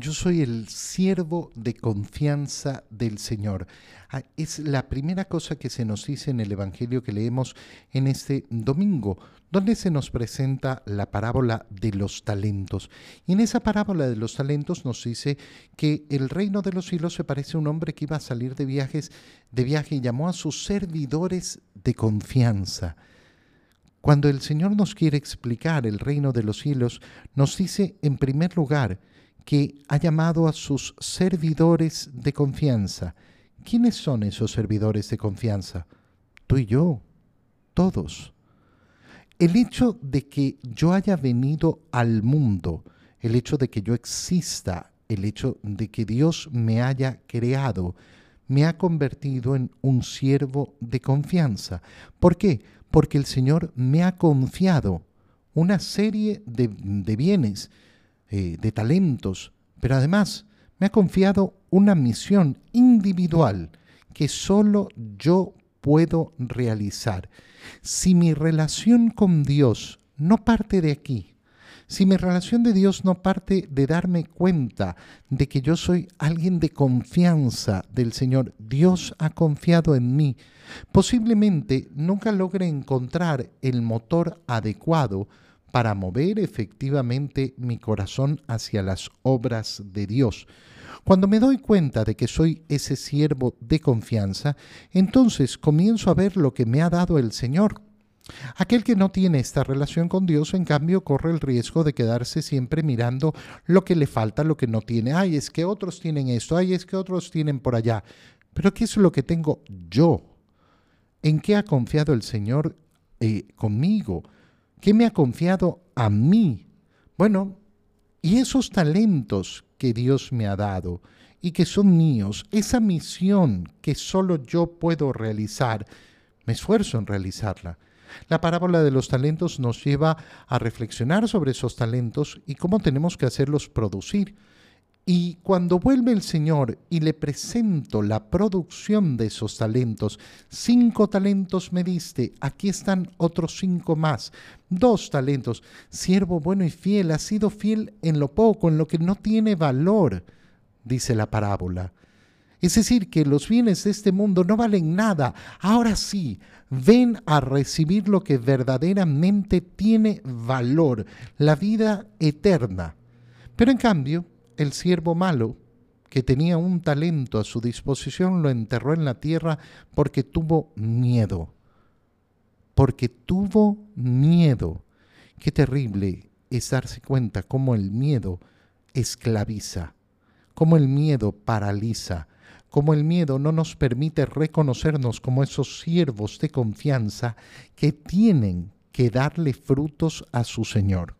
yo soy el siervo de confianza del Señor. Ah, es la primera cosa que se nos dice en el Evangelio que leemos en este domingo, donde se nos presenta la parábola de los talentos. Y en esa parábola de los talentos nos dice que el reino de los cielos se parece a un hombre que iba a salir de viajes, de viaje y llamó a sus servidores de confianza. Cuando el Señor nos quiere explicar el reino de los cielos, nos dice en primer lugar que ha llamado a sus servidores de confianza. ¿Quiénes son esos servidores de confianza? Tú y yo, todos. El hecho de que yo haya venido al mundo, el hecho de que yo exista, el hecho de que Dios me haya creado, me ha convertido en un siervo de confianza. ¿Por qué? Porque el Señor me ha confiado una serie de, bienes, eh, de talentos, pero además me ha confiado una misión individual que solo yo puedo realizar. Si mi relación con Dios no parte de aquí, si mi relación de Dios no parte de darme cuenta de que yo soy alguien de confianza del Señor, Dios ha confiado en mí, posiblemente nunca logre encontrar el motor adecuado para mover efectivamente mi corazón hacia las obras de Dios. Cuando me doy cuenta de que soy ese siervo de confianza, entonces comienzo a ver lo que me ha dado el Señor. Aquel que no tiene esta relación con Dios, en cambio, corre el riesgo de quedarse siempre mirando lo que le falta, lo que no tiene. Ay, es que otros tienen esto, ay, es que otros tienen por allá. Pero ¿qué es lo que tengo yo? ¿En qué ha confiado el Señor eh, conmigo? ¿Qué me ha confiado a mí? Bueno, y esos talentos que Dios me ha dado y que son míos, esa misión que solo yo puedo realizar, me esfuerzo en realizarla. La parábola de los talentos nos lleva a reflexionar sobre esos talentos y cómo tenemos que hacerlos producir. Y cuando vuelve el Señor y le presento la producción de esos talentos, cinco talentos me diste, aquí están otros cinco más, dos talentos, siervo bueno y fiel, ha sido fiel en lo poco, en lo que no tiene valor, dice la parábola. Es decir, que los bienes de este mundo no valen nada. Ahora sí, ven a recibir lo que verdaderamente tiene valor, la vida eterna. Pero en cambio, el siervo malo, que tenía un talento a su disposición, lo enterró en la tierra porque tuvo miedo. Porque tuvo miedo. Qué terrible es darse cuenta cómo el miedo esclaviza, cómo el miedo paraliza, cómo el miedo no nos permite reconocernos como esos siervos de confianza que tienen que darle frutos a su Señor.